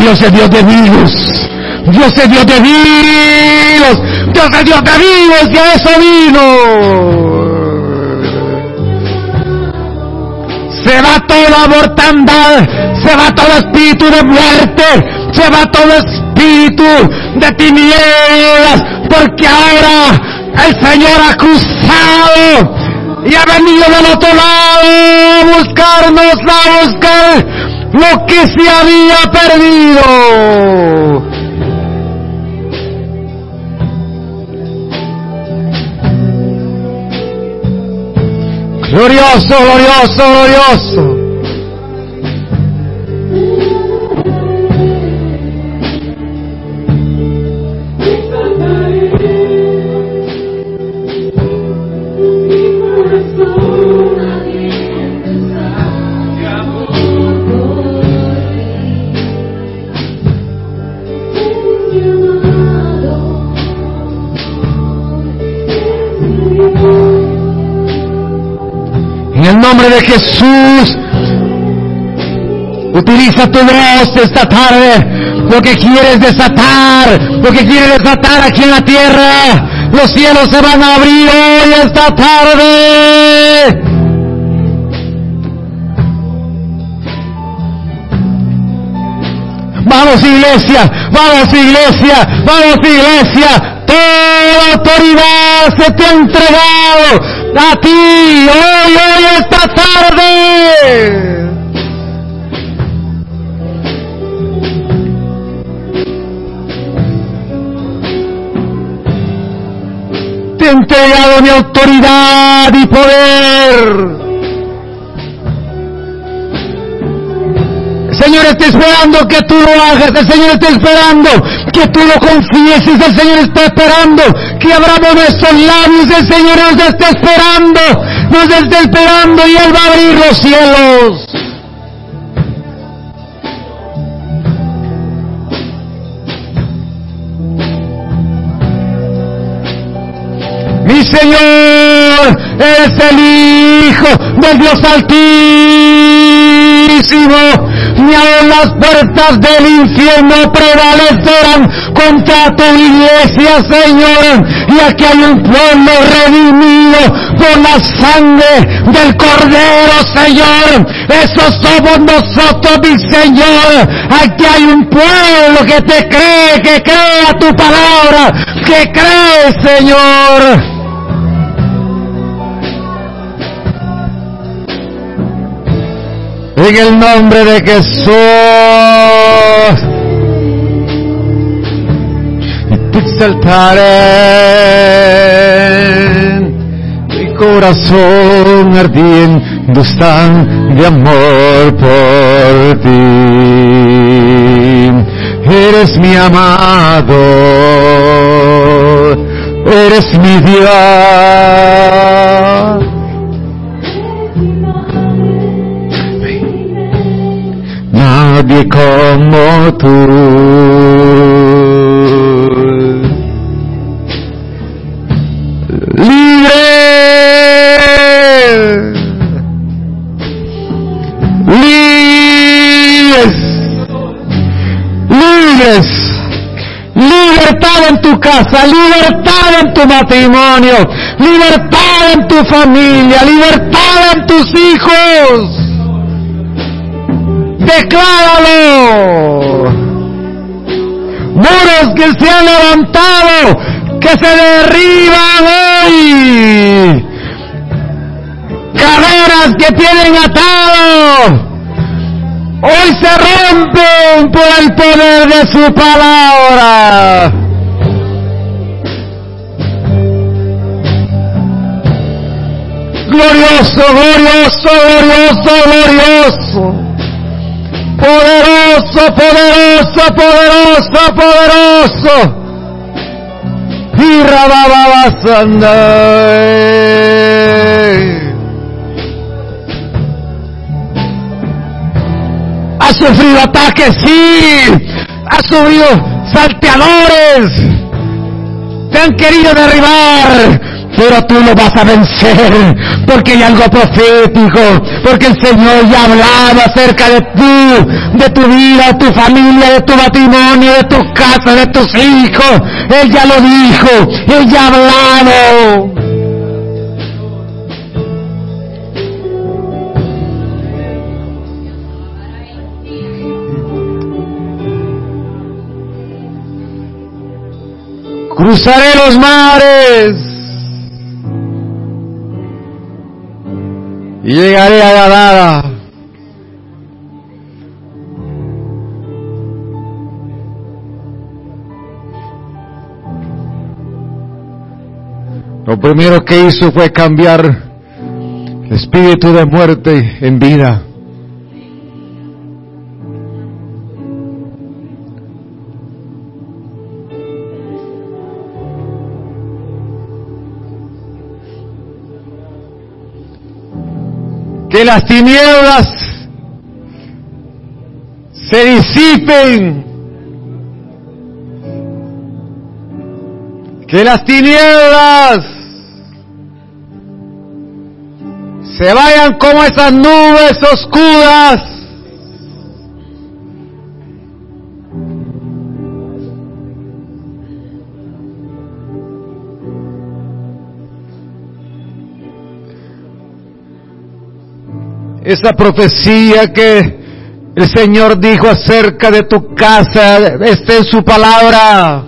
Dios es Dios de vivos. Dios es Dios de vivos. Dios es Dios de vivos y a eso vino. Se va toda mortandad, se va todo espíritu de muerte, se va todo espíritu de tinieblas, porque ahora el Señor ha cruzado y ha venido del otro lado a buscarnos, a buscar lo que se había perdido. Glorioso, glorioso, glorioso. De Jesús. Utiliza tu voz esta tarde. Lo que quieres desatar, lo que quieres desatar aquí en la tierra. Los cielos se van a abrir hoy esta tarde. Vamos iglesia, vamos iglesia, vamos iglesia. Toda autoridad se te ha entregado a ti hoy, hoy, esta tarde. Te he entregado mi autoridad y poder. Está esperando que tú lo hagas, el Señor está esperando que tú lo confieses, el Señor está esperando que abramos nuestros labios, el Señor nos está esperando, nos está esperando y Él va a abrir los cielos. Mi Señor es el Hijo de Dios Altísimo ni aún las puertas del infierno prevalecerán contra tu iglesia, Señor. Y aquí hay un pueblo redimido por la sangre del Cordero, Señor. Eso somos nosotros, mi Señor. Aquí hay un pueblo que te cree, que cree a tu palabra, que cree, Señor. En el nombre de Jesús. Y te exaltaré. Mi corazón ardiendo está de amor por ti. Eres mi amado. Eres mi Dios. Nadie. Libre, libres, libres, libertad en tu casa, libertad en tu matrimonio, libertad en tu familia, libertad en tus hijos. Decláralo. Muros que se han levantado, que se derriban hoy. Caderas que tienen atado, hoy se rompen por el poder de su palabra. Glorioso, glorioso, glorioso, glorioso. Poderoso, poderoso, poderoso, poderoso. Y Ha sufrido ataques, sí. Ha sufrido salteadores. Te han querido derribar pero tú lo vas a vencer, porque hay algo profético, porque el Señor ya ha hablado acerca de tú, de tu vida, de tu familia, de tu matrimonio, de tu casa, de tus hijos. Él ya lo dijo, Él ya ha hablado. Cruzaré los mares y llegaré a. Lo primero que hizo fue cambiar el espíritu de muerte en vida. Que las tinieblas se disipen, que las tinieblas se vayan como esas nubes oscuras. Esa profecía que el Señor dijo acerca de tu casa está en su palabra.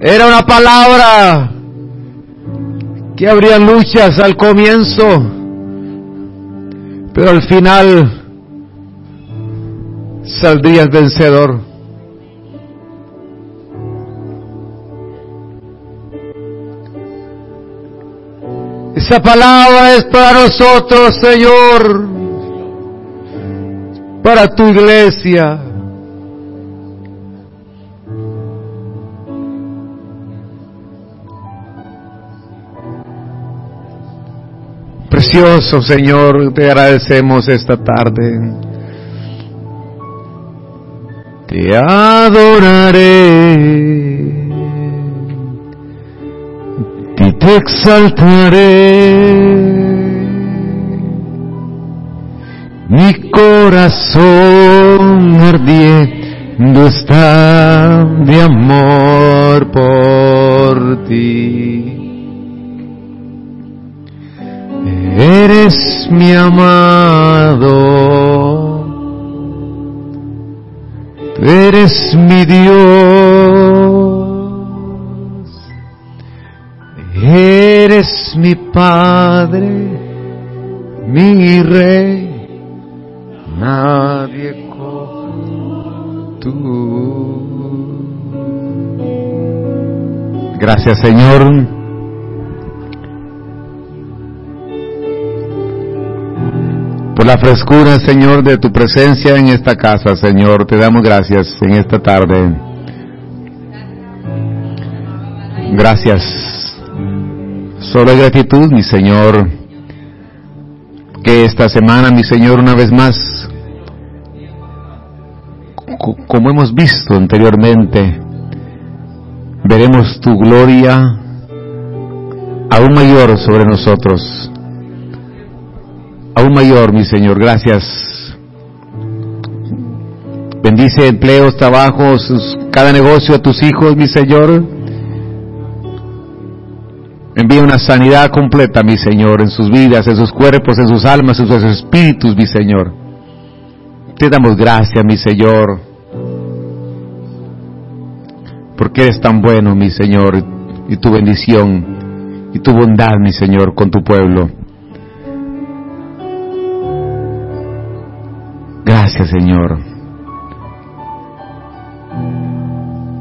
Era una palabra que habría luchas al comienzo, pero al final saldrías vencedor. Esa palabra es para nosotros, Señor, para tu iglesia. Precioso Señor, te agradecemos esta tarde. Te adoraré te exaltaré. Mi corazón ardiendo está de amor por ti. Eres mi amado, eres mi Dios, eres mi Padre, mi Rey, nadie como tú. Gracias Señor por la frescura, Señor, de tu presencia en esta casa, Señor. Te damos gracias en esta tarde. Gracias. Solo gratitud, mi Señor, que esta semana, mi Señor, una vez más, como hemos visto anteriormente, veremos tu gloria aún mayor sobre nosotros aún mayor, mi Señor. Gracias. Bendice empleos, trabajos, cada negocio a tus hijos, mi Señor. Envía una sanidad completa, mi Señor, en sus vidas, en sus cuerpos, en sus almas, en sus espíritus, mi Señor. Te damos gracias, mi Señor, porque eres tan bueno, mi Señor, y tu bendición y tu bondad, mi Señor, con tu pueblo. Gracias, Señor.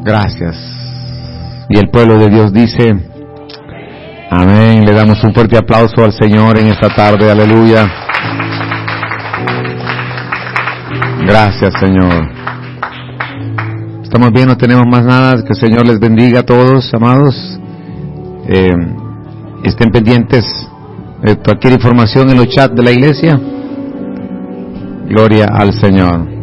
Gracias. Y el pueblo de Dios dice, amén. Le damos un fuerte aplauso al Señor en esta tarde. Aleluya. Gracias, Señor. Estamos bien, no tenemos más nada. Que el Señor les bendiga a todos, amados. Eh, estén pendientes de cualquier información en los chats de la iglesia. Gloria al Señor.